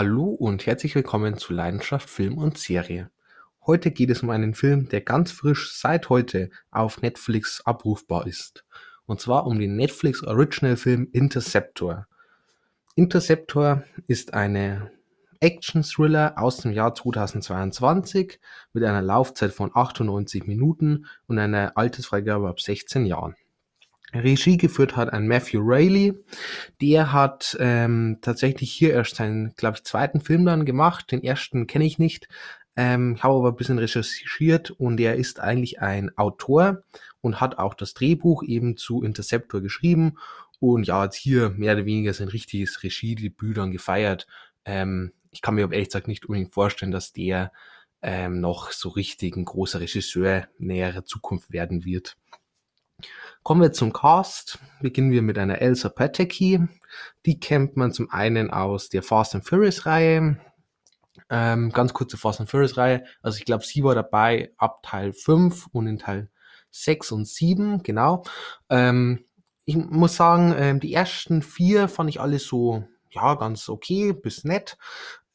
Hallo und herzlich willkommen zu Leidenschaft Film und Serie. Heute geht es um einen Film, der ganz frisch seit heute auf Netflix abrufbar ist. Und zwar um den Netflix Original Film Interceptor. Interceptor ist eine Action-Thriller aus dem Jahr 2022 mit einer Laufzeit von 98 Minuten und einer Altersfreigabe ab 16 Jahren. Regie geführt hat ein Matthew Rayleigh. Der hat ähm, tatsächlich hier erst seinen, glaube ich, zweiten Film dann gemacht. Den ersten kenne ich nicht. Ähm, ich habe aber ein bisschen recherchiert und er ist eigentlich ein Autor und hat auch das Drehbuch eben zu Interceptor geschrieben und ja, hat hier mehr oder weniger sein richtiges Regiedebüt dann gefeiert. Ähm, ich kann mir aber ehrlich gesagt nicht unbedingt vorstellen, dass der ähm, noch so richtig ein großer Regisseur näherer Zukunft werden wird. Kommen wir zum Cast. Beginnen wir mit einer Elsa Pataki. Die kennt man zum einen aus der Fast and Furious Reihe. Ähm, ganz kurze Fast and Furious Reihe. Also ich glaube, sie war dabei ab Teil 5 und in Teil 6 und 7, genau. Ähm, ich muss sagen, ähm, die ersten vier fand ich alle so, ja, ganz okay, bis nett.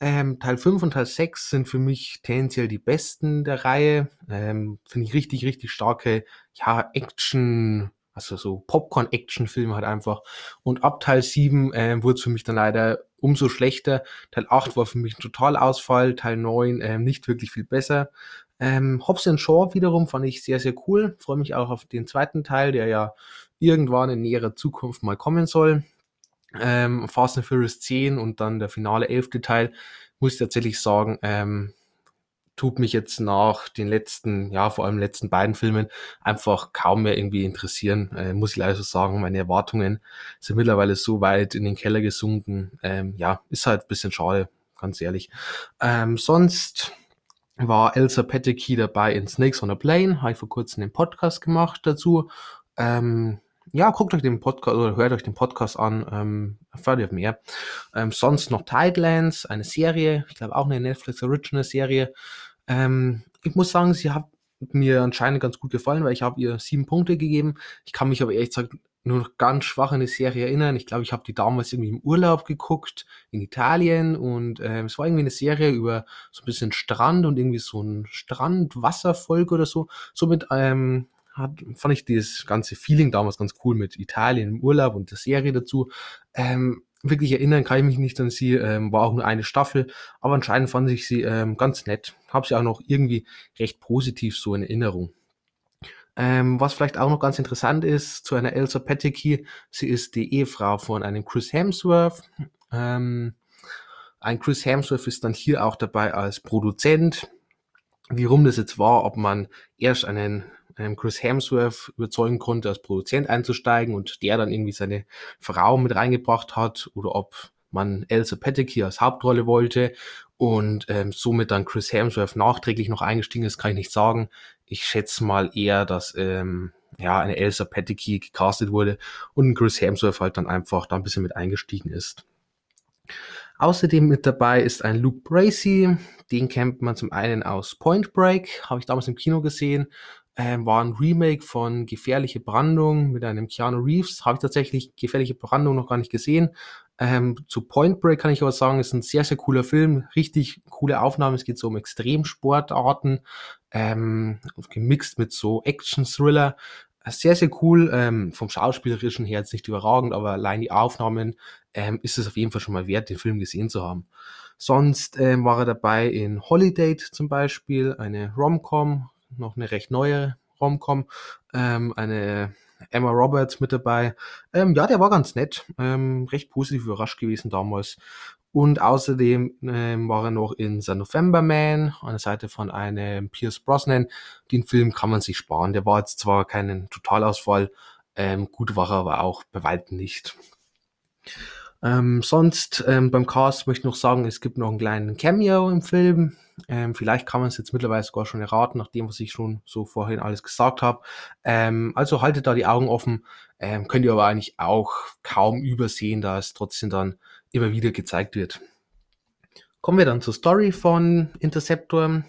Ähm, Teil 5 und Teil 6 sind für mich tendenziell die besten der Reihe. Ähm, Finde ich richtig, richtig starke, ja, Action, also so Popcorn-Action-Filme halt einfach. Und ab Teil 7 äh, wurde es für mich dann leider umso schlechter. Teil 8 war für mich ein Totalausfall, Teil 9 äh, nicht wirklich viel besser. Ähm, Hobbs Shaw wiederum fand ich sehr, sehr cool. Freue mich auch auf den zweiten Teil, der ja irgendwann in näherer Zukunft mal kommen soll ähm, Fast and Furious 10 und dann der finale elfte Teil, muss ich tatsächlich sagen, ähm, tut mich jetzt nach den letzten, ja, vor allem letzten beiden Filmen einfach kaum mehr irgendwie interessieren. Äh, muss ich leider so sagen, meine Erwartungen sind mittlerweile so weit in den Keller gesunken. Ähm, ja, ist halt bisschen schade, ganz ehrlich. Ähm, sonst war Elsa Petticky dabei in Snakes on a Plane, habe ich vor kurzem einen Podcast gemacht dazu. Ähm, ja, guckt euch den Podcast oder hört euch den Podcast an, ähm, erfahrt ihr mehr. Ähm, sonst noch Tidelands, eine Serie, ich glaube auch eine Netflix Original Serie. Ähm, ich muss sagen, sie hat mir anscheinend ganz gut gefallen, weil ich habe ihr sieben Punkte gegeben. Ich kann mich aber ehrlich gesagt nur noch ganz schwach an die Serie erinnern. Ich glaube, ich habe die damals irgendwie im Urlaub geguckt in Italien und ähm, es war irgendwie eine Serie über so ein bisschen Strand und irgendwie so ein Strandwasserfolge oder so. Somit ähm, hat, fand ich dieses ganze Feeling damals ganz cool mit Italien im Urlaub und der Serie dazu. Ähm, wirklich erinnern kann ich mich nicht an sie, ähm, war auch nur eine Staffel, aber anscheinend fand ich sie ähm, ganz nett. Habe sie auch noch irgendwie recht positiv so in Erinnerung. Ähm, was vielleicht auch noch ganz interessant ist zu einer Elsa Petticky, sie ist die Ehefrau von einem Chris Hemsworth. Ähm, ein Chris Hemsworth ist dann hier auch dabei als Produzent. Wie rum das jetzt war, ob man erst einen ähm, Chris Hemsworth überzeugen konnte, als Produzent einzusteigen und der dann irgendwie seine Frau mit reingebracht hat oder ob man Elsa Petticky als Hauptrolle wollte und ähm, somit dann Chris Hemsworth nachträglich noch eingestiegen ist, kann ich nicht sagen. Ich schätze mal eher, dass ähm, ja eine Elsa Petticky gecastet wurde und Chris Hemsworth halt dann einfach da ein bisschen mit eingestiegen ist. Außerdem mit dabei ist ein Luke Bracey, den kennt man zum einen aus Point Break, habe ich damals im Kino gesehen ähm, war ein Remake von Gefährliche Brandung mit einem Keanu Reeves. Habe ich tatsächlich Gefährliche Brandung noch gar nicht gesehen. Ähm, zu Point Break kann ich aber sagen, ist ein sehr, sehr cooler Film. Richtig coole Aufnahmen. Es geht so um Extremsportarten, ähm, gemixt mit so Action-Thriller. Sehr, sehr cool. Ähm, vom Schauspielerischen her jetzt nicht überragend, aber allein die Aufnahmen ähm, ist es auf jeden Fall schon mal wert, den Film gesehen zu haben. Sonst ähm, war er dabei in Holiday zum Beispiel, eine Rom-Com, noch eine recht neue Romcom, ähm, eine Emma Roberts mit dabei. Ähm, ja, der war ganz nett, ähm, recht positiv überrascht gewesen damals. Und außerdem ähm, war er noch in The November Man an der Seite von einem Pierce Brosnan. Den Film kann man sich sparen. Der war jetzt zwar kein Totalausfall, ähm, gut war er aber auch bei weitem nicht. Ähm, sonst ähm, beim Cast möchte ich noch sagen, es gibt noch einen kleinen Cameo im Film. Ähm, vielleicht kann man es jetzt mittlerweile sogar schon erraten, nach dem, was ich schon so vorhin alles gesagt habe. Ähm, also haltet da die Augen offen. Ähm, könnt ihr aber eigentlich auch kaum übersehen, da es trotzdem dann immer wieder gezeigt wird. Kommen wir dann zur Story von Interceptor.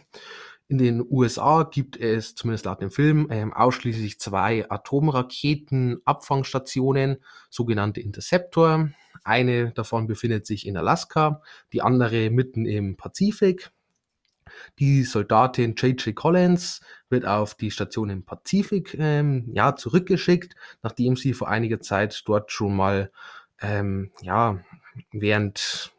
In den USA gibt es, zumindest laut dem Film, ähm, ausschließlich zwei Atomraketenabfangstationen, sogenannte Interceptor. Eine davon befindet sich in Alaska, die andere mitten im Pazifik. Die Soldatin J.J. Collins wird auf die Station im Pazifik ähm, ja, zurückgeschickt, nachdem sie vor einiger Zeit dort schon mal ähm, ja, während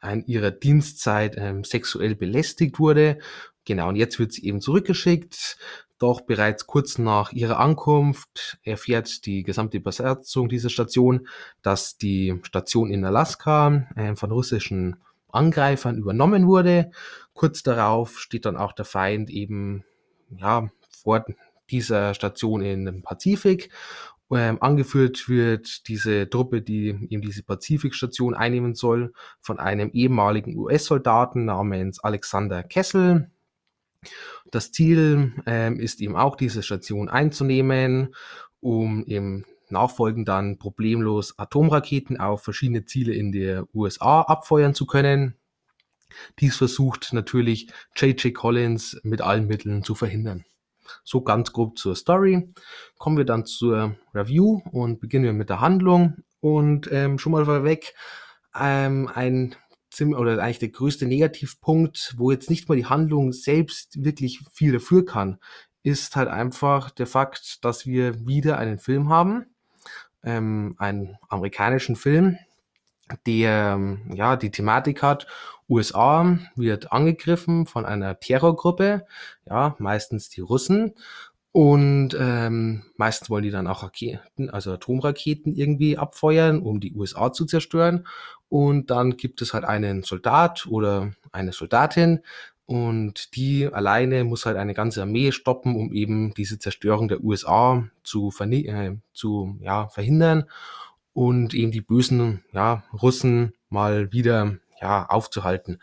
an ihrer Dienstzeit ähm, sexuell belästigt wurde. Genau, und jetzt wird sie eben zurückgeschickt. Doch bereits kurz nach ihrer Ankunft erfährt die gesamte Besatzung dieser Station, dass die Station in Alaska äh, von russischen Angreifern übernommen wurde. Kurz darauf steht dann auch der Feind eben ja, vor dieser Station in dem Pazifik. Ähm, angeführt wird diese Truppe, die eben diese Pazifikstation einnehmen soll, von einem ehemaligen US-Soldaten namens Alexander Kessel. Das Ziel ähm, ist eben auch, diese Station einzunehmen, um im Nachfolgend dann problemlos Atomraketen auf verschiedene Ziele in der USA abfeuern zu können. Dies versucht natürlich J.J. Collins mit allen Mitteln zu verhindern. So ganz grob zur Story. Kommen wir dann zur Review und beginnen wir mit der Handlung. Und ähm, schon mal vorweg, ähm, ein ziemlich, oder eigentlich der größte Negativpunkt, wo jetzt nicht mal die Handlung selbst wirklich viel dafür kann, ist halt einfach der Fakt, dass wir wieder einen Film haben, ähm, einen amerikanischen Film, der ja die Thematik hat USA wird angegriffen von einer Terrorgruppe, ja, meistens die Russen. Und ähm, meistens wollen die dann auch Raketen, also Atomraketen irgendwie abfeuern, um die USA zu zerstören. Und dann gibt es halt einen Soldat oder eine Soldatin, und die alleine muss halt eine ganze Armee stoppen, um eben diese Zerstörung der USA zu, äh, zu ja, verhindern und eben die bösen ja, Russen mal wieder ja, aufzuhalten.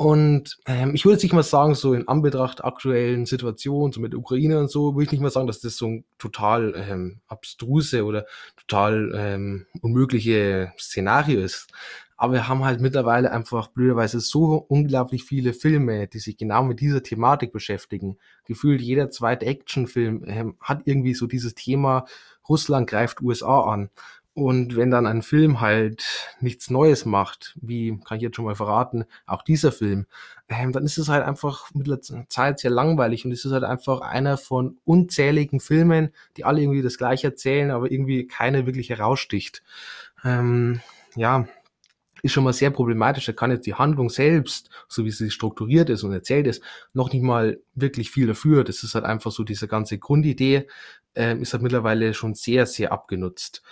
Und ähm, ich würde jetzt nicht mal sagen, so in Anbetracht aktuellen Situationen, so mit Ukraine und so, würde ich nicht mal sagen, dass das so ein total ähm, abstruse oder total ähm, unmögliche Szenario ist. Aber wir haben halt mittlerweile einfach blöderweise so unglaublich viele Filme, die sich genau mit dieser Thematik beschäftigen. Gefühlt jeder zweite Actionfilm ähm, hat irgendwie so dieses Thema, Russland greift USA an. Und wenn dann ein Film halt nichts Neues macht, wie kann ich jetzt schon mal verraten, auch dieser Film, ähm, dann ist es halt einfach mit der Zeit sehr langweilig und es ist halt einfach einer von unzähligen Filmen, die alle irgendwie das gleiche erzählen, aber irgendwie keiner wirklich heraussticht. Ähm, ja, ist schon mal sehr problematisch. Da kann jetzt die Handlung selbst, so wie sie strukturiert ist und erzählt ist, noch nicht mal wirklich viel dafür. Das ist halt einfach so diese ganze Grundidee, ähm, ist halt mittlerweile schon sehr, sehr abgenutzt.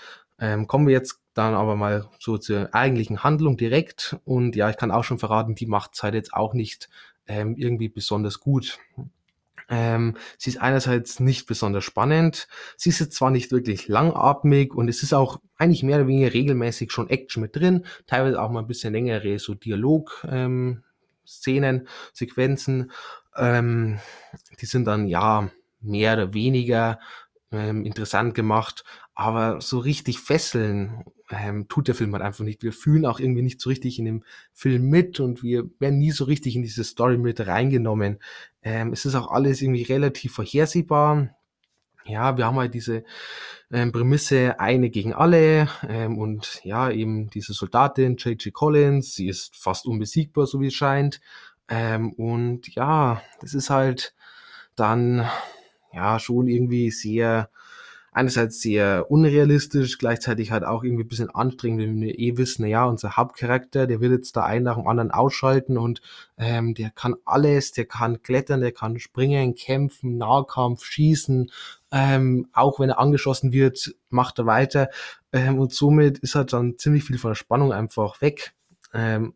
Ähm, kommen wir jetzt dann aber mal so zur eigentlichen Handlung direkt. Und ja, ich kann auch schon verraten, die macht es halt jetzt auch nicht ähm, irgendwie besonders gut. Ähm, sie ist einerseits nicht besonders spannend, sie ist jetzt zwar nicht wirklich langatmig und es ist auch eigentlich mehr oder weniger regelmäßig schon Action mit drin, teilweise auch mal ein bisschen längere so Dialog. Ähm, Szenen, Sequenzen, ähm, die sind dann ja mehr oder weniger ähm, interessant gemacht, aber so richtig fesseln ähm, tut der Film halt einfach nicht. Wir fühlen auch irgendwie nicht so richtig in dem Film mit und wir werden nie so richtig in diese Story mit reingenommen. Ähm, es ist auch alles irgendwie relativ vorhersehbar. Ja, wir haben halt diese ähm, Prämisse eine gegen alle ähm, und ja, eben diese Soldatin J.J. Collins, sie ist fast unbesiegbar, so wie es scheint. Ähm, und ja, das ist halt dann ja schon irgendwie sehr einerseits sehr unrealistisch, gleichzeitig halt auch irgendwie ein bisschen anstrengend, wenn wir eh wissen, naja, unser Hauptcharakter, der will jetzt da einen nach dem anderen ausschalten und ähm, der kann alles, der kann klettern, der kann springen, kämpfen, Nahkampf, schießen, ähm, auch wenn er angeschossen wird, macht er weiter ähm, und somit ist halt dann ziemlich viel von der Spannung einfach weg. Ähm,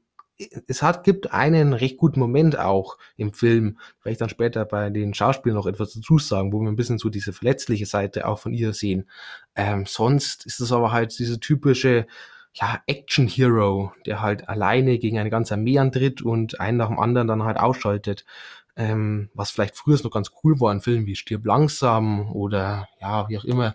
es hat, gibt einen recht guten Moment auch im Film, werde ich dann später bei den Schauspielern noch etwas dazu sagen, wo wir ein bisschen so diese verletzliche Seite auch von ihr sehen. Ähm, sonst ist es aber halt diese typische ja, Action Hero, der halt alleine gegen eine ganze Armee antritt und einen nach dem anderen dann halt ausschaltet. Ähm, was vielleicht früher noch ganz cool war, ein Film wie Stirb langsam oder ja, wie auch immer.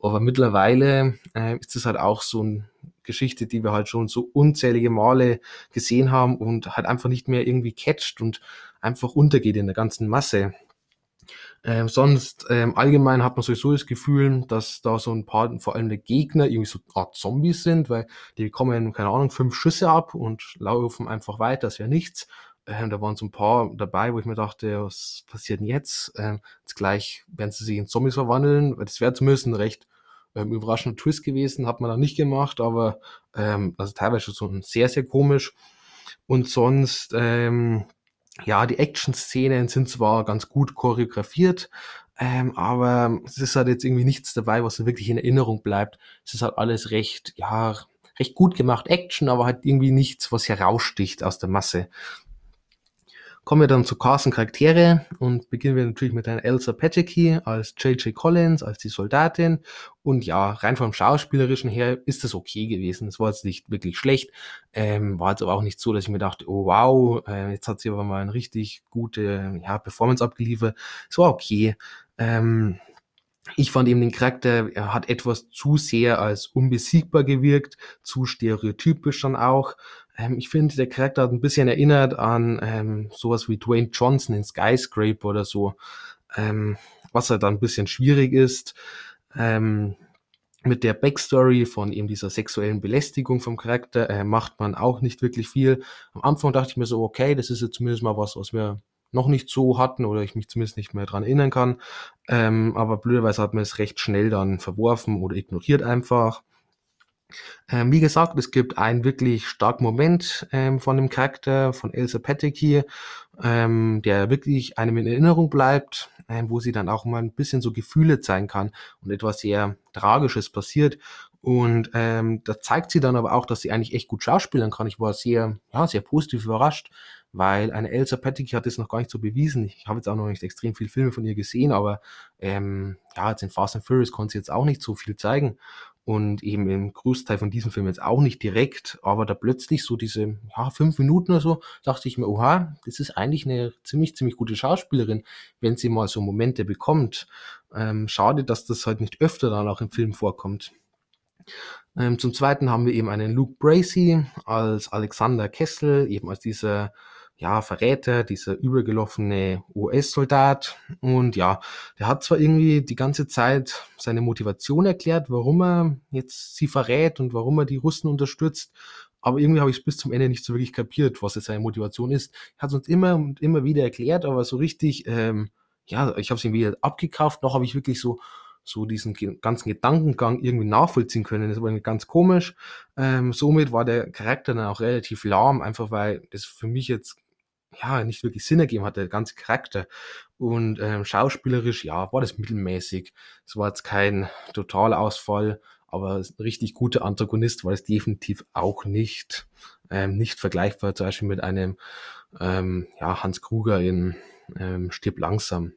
Aber mittlerweile äh, ist es halt auch so ein Geschichte, die wir halt schon so unzählige Male gesehen haben und halt einfach nicht mehr irgendwie catcht und einfach untergeht in der ganzen Masse. Ähm, sonst ähm, allgemein hat man sowieso das Gefühl, dass da so ein paar, vor allem die Gegner, irgendwie so eine Art Zombies sind, weil die bekommen, keine Ahnung, fünf Schüsse ab und laufen einfach weiter, das wäre nichts. Ähm, da waren so ein paar dabei, wo ich mir dachte, was passiert denn jetzt? Ähm, jetzt gleich werden sie sich in Zombies verwandeln. Das wäre zumindest ein recht ähm, überraschender Twist gewesen, hat man da nicht gemacht, aber ähm, also teilweise ein sehr, sehr komisch. Und sonst, ähm, ja, die Action-Szenen sind zwar ganz gut choreografiert, ähm, aber es ist halt jetzt irgendwie nichts dabei, was wirklich in Erinnerung bleibt. Es ist halt alles recht, ja, recht gut gemacht Action, aber halt irgendwie nichts, was heraussticht aus der Masse. Kommen wir dann zu Carson Charaktere und beginnen wir natürlich mit einer Elsa Pataki als J.J. Collins, als die Soldatin. Und ja, rein vom Schauspielerischen her ist das okay gewesen. Es war jetzt nicht wirklich schlecht. Ähm, war jetzt aber auch nicht so, dass ich mir dachte, oh wow, äh, jetzt hat sie aber mal eine richtig gute ja, Performance abgeliefert. Es war okay. Ähm, ich fand eben den Charakter, er hat etwas zu sehr als unbesiegbar gewirkt, zu stereotypisch dann auch. Ähm, ich finde, der Charakter hat ein bisschen erinnert an ähm, sowas wie Dwayne Johnson in Skyscraper oder so, ähm, was halt dann ein bisschen schwierig ist. Ähm, mit der Backstory von eben dieser sexuellen Belästigung vom Charakter äh, macht man auch nicht wirklich viel. Am Anfang dachte ich mir so, okay, das ist jetzt zumindest mal was, was wir noch nicht so hatten oder ich mich zumindest nicht mehr dran erinnern kann. Ähm, aber blöderweise hat man es recht schnell dann verworfen oder ignoriert einfach. Ähm, wie gesagt, es gibt einen wirklich starken Moment ähm, von dem Charakter von Elsa Pataki, ähm, der wirklich einem in Erinnerung bleibt, ähm, wo sie dann auch mal ein bisschen so Gefühle zeigen kann und etwas sehr Tragisches passiert. Und ähm, da zeigt sie dann aber auch, dass sie eigentlich echt gut schauspielern kann. Ich war sehr, ja, sehr positiv überrascht, weil eine Elsa Pataki hat das noch gar nicht so bewiesen. Ich habe jetzt auch noch nicht extrem viele Filme von ihr gesehen, aber ähm, ja, jetzt in Fast and Furious konnte sie jetzt auch nicht so viel zeigen und eben im Großteil von diesem Film jetzt auch nicht direkt, aber da plötzlich so diese ja, fünf Minuten oder so, dachte ich mir, oha, das ist eigentlich eine ziemlich, ziemlich gute Schauspielerin, wenn sie mal so Momente bekommt. Ähm, schade, dass das halt nicht öfter dann auch im Film vorkommt. Ähm, zum Zweiten haben wir eben einen Luke Bracey als Alexander Kessel, eben als dieser ja, Verräter, dieser übergelaufene US-Soldat. Und ja, der hat zwar irgendwie die ganze Zeit seine Motivation erklärt, warum er jetzt sie verrät und warum er die Russen unterstützt. Aber irgendwie habe ich es bis zum Ende nicht so wirklich kapiert, was jetzt seine Motivation ist. Er hat es uns immer und immer wieder erklärt, aber so richtig, ähm, ja, ich habe es ihm wieder abgekauft. Noch habe ich wirklich so so diesen ganzen Gedankengang irgendwie nachvollziehen können. Das war ganz komisch. Ähm, somit war der Charakter dann auch relativ lahm, einfach weil das für mich jetzt ja, nicht wirklich Sinn ergeben hat, der ganze Charakter. Und ähm, schauspielerisch, ja, war das mittelmäßig. Es war jetzt kein totaler Ausfall, aber ein richtig guter Antagonist war es definitiv auch nicht. Ähm, nicht vergleichbar zum Beispiel mit einem ähm, ja, Hans Kruger in ähm, Stirb langsam.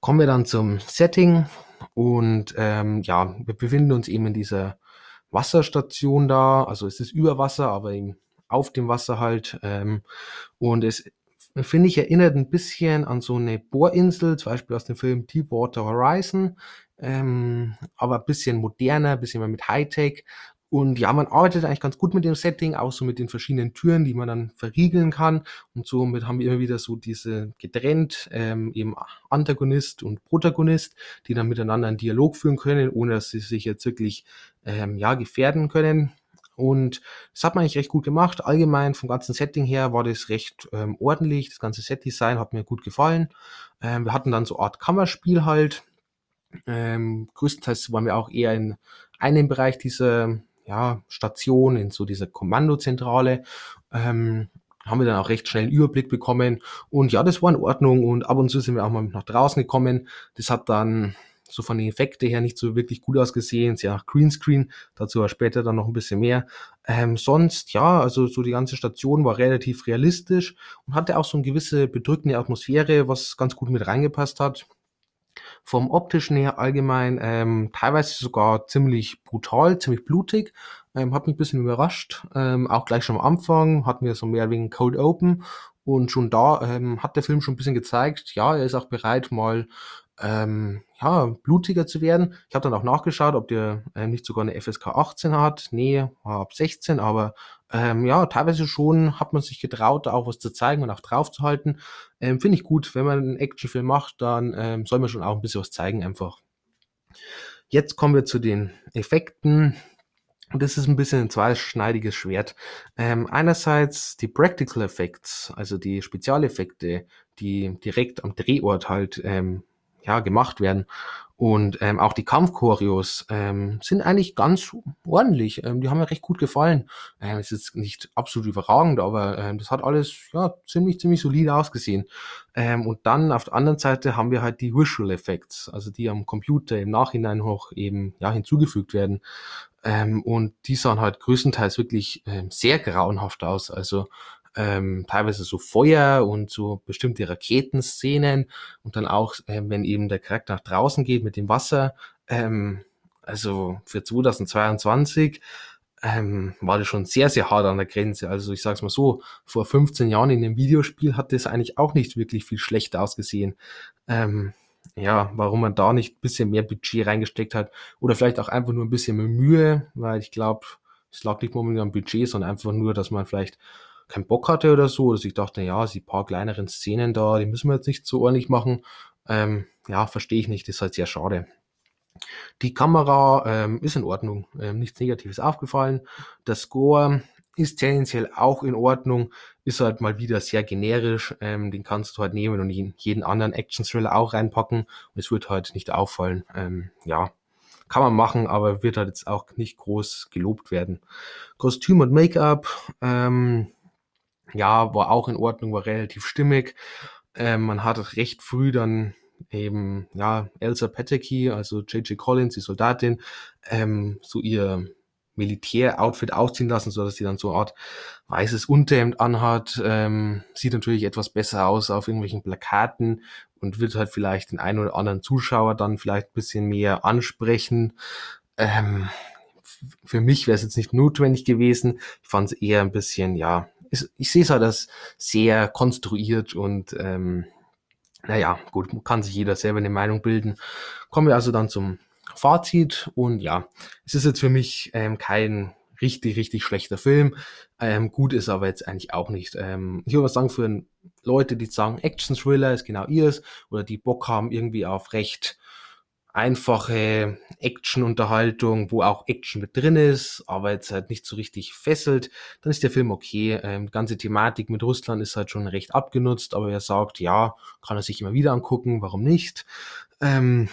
Kommen wir dann zum Setting und ähm, ja, wir befinden uns eben in dieser Wasserstation da, also es ist über Wasser, aber eben auf dem Wasser halt. Ähm, und es, finde ich, erinnert ein bisschen an so eine Bohrinsel, zum Beispiel aus dem Film Deepwater Horizon, ähm, aber ein bisschen moderner, ein bisschen mehr mit Hightech. Und ja, man arbeitet eigentlich ganz gut mit dem Setting, auch so mit den verschiedenen Türen, die man dann verriegeln kann. Und somit haben wir immer wieder so diese getrennt, ähm, eben Antagonist und Protagonist, die dann miteinander einen Dialog führen können, ohne dass sie sich jetzt wirklich ähm, ja, gefährden können. Und das hat man eigentlich recht gut gemacht. Allgemein vom ganzen Setting her war das recht ähm, ordentlich. Das ganze Setdesign hat mir gut gefallen. Ähm, wir hatten dann so eine Art Kammerspiel halt. Ähm, größtenteils waren wir auch eher in einem Bereich dieser ja, Station, in so dieser Kommandozentrale. Ähm, haben wir dann auch recht schnell einen Überblick bekommen. Und ja, das war in Ordnung. Und ab und zu sind wir auch mal nach draußen gekommen. Das hat dann so von den Effekten her nicht so wirklich gut ausgesehen, nach Greenscreen, dazu später dann noch ein bisschen mehr. Ähm, sonst, ja, also so die ganze Station war relativ realistisch und hatte auch so eine gewisse bedrückende Atmosphäre, was ganz gut mit reingepasst hat. Vom optischen her allgemein ähm, teilweise sogar ziemlich brutal, ziemlich blutig. Ähm, hat mich ein bisschen überrascht. Ähm, auch gleich schon am Anfang hatten wir so mehr wegen Cold Open und schon da ähm, hat der Film schon ein bisschen gezeigt, ja, er ist auch bereit, mal ähm, ja, blutiger zu werden. Ich habe dann auch nachgeschaut, ob der ähm, nicht sogar eine FSK 18 hat. Nee, war ab 16, aber ähm, ja, teilweise schon hat man sich getraut, da auch was zu zeigen und auch draufzuhalten. Ähm, Finde ich gut, wenn man einen Actionfilm macht, dann ähm, soll man schon auch ein bisschen was zeigen einfach. Jetzt kommen wir zu den Effekten. Und das ist ein bisschen ein zweischneidiges Schwert. Ähm, einerseits die Practical Effects, also die Spezialeffekte, die direkt am Drehort halt ähm, ja, gemacht werden. Und ähm, auch die Kampfchoreos ähm, sind eigentlich ganz ordentlich. Ähm, die haben mir recht gut gefallen. Ähm, ist nicht absolut überragend, aber ähm, das hat alles ja ziemlich, ziemlich solide ausgesehen. Ähm, und dann auf der anderen Seite haben wir halt die Visual Effects, also die am Computer im Nachhinein noch eben ja hinzugefügt werden. Ähm, und die sahen halt größtenteils wirklich ähm, sehr grauenhaft aus. Also ähm, teilweise so Feuer und so bestimmte Raketenszenen und dann auch, ähm, wenn eben der Charakter nach draußen geht mit dem Wasser. Ähm, also für 2022 ähm, war das schon sehr, sehr hart an der Grenze. Also ich sag's mal so, vor 15 Jahren in dem Videospiel hat das eigentlich auch nicht wirklich viel schlechter ausgesehen. Ähm, ja, warum man da nicht ein bisschen mehr Budget reingesteckt hat oder vielleicht auch einfach nur ein bisschen mehr Mühe, weil ich glaube, es lag nicht momentan am Budget, sondern einfach nur, dass man vielleicht keinen Bock hatte oder so. Dass ich dachte, ja, die paar kleineren Szenen da, die müssen wir jetzt nicht so ordentlich machen. Ähm, ja, verstehe ich nicht, das ist halt sehr schade. Die Kamera ähm, ist in Ordnung, ähm, nichts Negatives aufgefallen. Der Score ist tendenziell auch in Ordnung, ist halt mal wieder sehr generisch. Ähm, den kannst du halt nehmen und jeden anderen Action-Thriller auch reinpacken und es wird halt nicht auffallen. Ähm, ja, kann man machen, aber wird halt jetzt auch nicht groß gelobt werden. Kostüm und Make-up, ähm, ja, war auch in Ordnung, war relativ stimmig. Ähm, man hat recht früh dann eben, ja, Elsa Pataki, also J.J. Collins, die Soldatin, ähm, so ihr Militär-Outfit ausziehen lassen, so dass sie dann so eine Art weißes Unterhemd anhat. Ähm, sieht natürlich etwas besser aus auf irgendwelchen Plakaten und wird halt vielleicht den einen oder anderen Zuschauer dann vielleicht ein bisschen mehr ansprechen. Ähm, für mich wäre es jetzt nicht notwendig gewesen. Ich fand es eher ein bisschen, ja, ich, ich sehe es halt als sehr konstruiert und ähm, naja, gut, kann sich jeder selber eine Meinung bilden. Kommen wir also dann zum Fazit und ja, es ist jetzt für mich ähm, kein richtig, richtig schlechter Film. Ähm, gut ist aber jetzt eigentlich auch nicht. Ähm, ich würde mal sagen, für Leute, die sagen, Action-Thriller ist genau ihrs oder die Bock haben irgendwie auf recht einfache Action-Unterhaltung, wo auch Action mit drin ist, aber jetzt halt nicht so richtig fesselt, dann ist der Film okay. Ähm, die ganze Thematik mit Russland ist halt schon recht abgenutzt, aber wer sagt, ja, kann er sich immer wieder angucken, warum nicht? Ähm,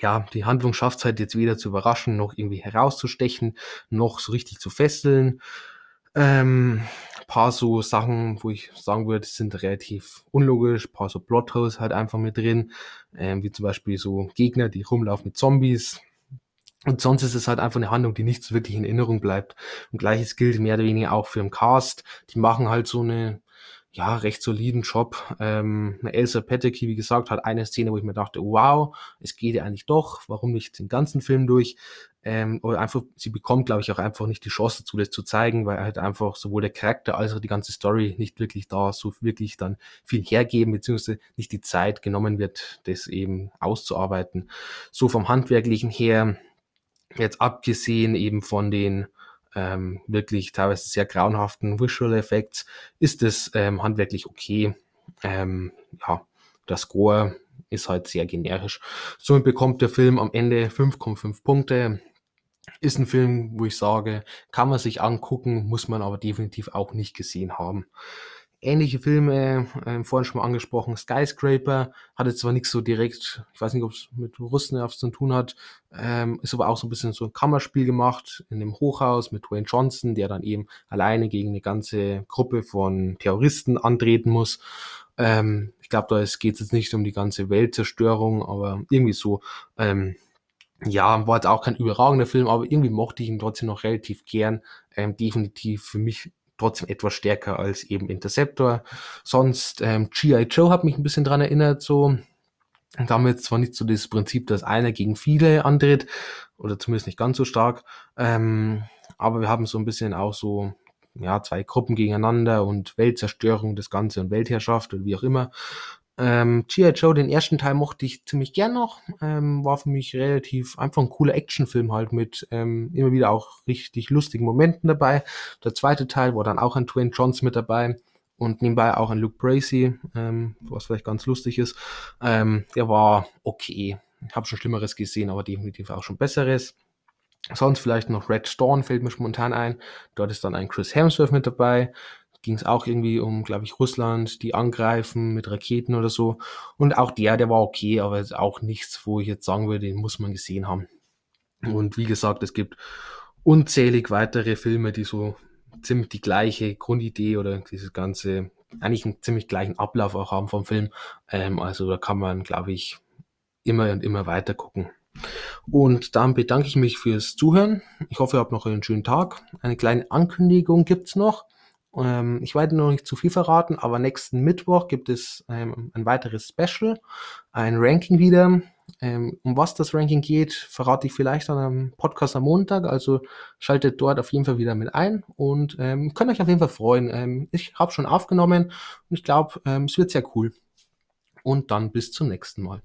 ja, die Handlung schafft es halt jetzt weder zu überraschen, noch irgendwie herauszustechen, noch so richtig zu fesseln. Ähm, paar so Sachen, wo ich sagen würde, sind relativ unlogisch, paar so Plotholes halt einfach mit drin, ähm, wie zum Beispiel so Gegner, die rumlaufen mit Zombies. Und sonst ist es halt einfach eine Handlung, die nicht so wirklich in Erinnerung bleibt. Und gleiches gilt mehr oder weniger auch für den Cast. Die machen halt so eine ja, recht soliden Job. Ähm, Elsa Pettecky, wie gesagt, hat eine Szene, wo ich mir dachte, wow, es geht ja eigentlich doch, warum nicht den ganzen Film durch? Ähm, oder einfach, sie bekommt, glaube ich, auch einfach nicht die Chance dazu, das zu zeigen, weil halt einfach sowohl der Charakter als auch die ganze Story nicht wirklich da so wirklich dann viel hergeben, beziehungsweise nicht die Zeit genommen wird, das eben auszuarbeiten. So vom Handwerklichen her, jetzt abgesehen eben von den ähm, wirklich teilweise sehr grauenhaften Visual Effects, ist es ähm, handwerklich okay. Ähm, ja, das Score ist halt sehr generisch. Somit bekommt der Film am Ende 5,5 Punkte. Ist ein Film, wo ich sage, kann man sich angucken, muss man aber definitiv auch nicht gesehen haben ähnliche Filme, äh, vorhin schon mal angesprochen, Skyscraper, hatte zwar nichts so direkt, ich weiß nicht, ob es mit Russen zu tun hat, ähm, ist aber auch so ein bisschen so ein Kammerspiel gemacht in dem Hochhaus mit Dwayne Johnson, der dann eben alleine gegen eine ganze Gruppe von Terroristen antreten muss. Ähm, ich glaube, da geht es jetzt nicht um die ganze Weltzerstörung, aber irgendwie so. Ähm, ja, war jetzt auch kein überragender Film, aber irgendwie mochte ich ihn trotzdem noch relativ gern. Ähm, definitiv für mich trotzdem etwas stärker als eben Interceptor. Sonst, ähm, G.I. Joe hat mich ein bisschen dran erinnert, so. Damit zwar nicht so das Prinzip, dass einer gegen viele antritt, oder zumindest nicht ganz so stark, ähm, aber wir haben so ein bisschen auch so, ja, zwei Gruppen gegeneinander und Weltzerstörung, das Ganze und Weltherrschaft oder wie auch immer. Ähm, G.I. Joe, den ersten Teil mochte ich ziemlich gern noch. Ähm, war für mich relativ einfach ein cooler Actionfilm halt mit ähm, immer wieder auch richtig lustigen Momenten dabei. Der zweite Teil war dann auch ein Twin Johns mit dabei und nebenbei auch ein Luke Bracey, ähm, was vielleicht ganz lustig ist. Ähm, der war okay. Ich habe schon Schlimmeres gesehen, aber definitiv auch schon Besseres. Sonst vielleicht noch Red Storm fällt mir spontan ein. Dort ist dann ein Chris Hemsworth mit dabei. Ging es auch irgendwie um, glaube ich, Russland, die angreifen mit Raketen oder so. Und auch der, der war okay, aber auch nichts, wo ich jetzt sagen würde, den muss man gesehen haben. Und wie gesagt, es gibt unzählig weitere Filme, die so ziemlich die gleiche Grundidee oder dieses ganze, eigentlich einen ziemlich gleichen Ablauf auch haben vom Film. Ähm, also da kann man, glaube ich, immer und immer weiter gucken. Und dann bedanke ich mich fürs Zuhören. Ich hoffe, ihr habt noch einen schönen Tag. Eine kleine Ankündigung gibt's noch. Ähm, ich werde noch nicht zu viel verraten, aber nächsten Mittwoch gibt es ähm, ein weiteres Special, ein Ranking wieder. Ähm, um was das Ranking geht, verrate ich vielleicht an einem Podcast am Montag. Also schaltet dort auf jeden Fall wieder mit ein und ähm, könnt euch auf jeden Fall freuen. Ähm, ich habe schon aufgenommen und ich glaube, ähm, es wird sehr cool. Und dann bis zum nächsten Mal.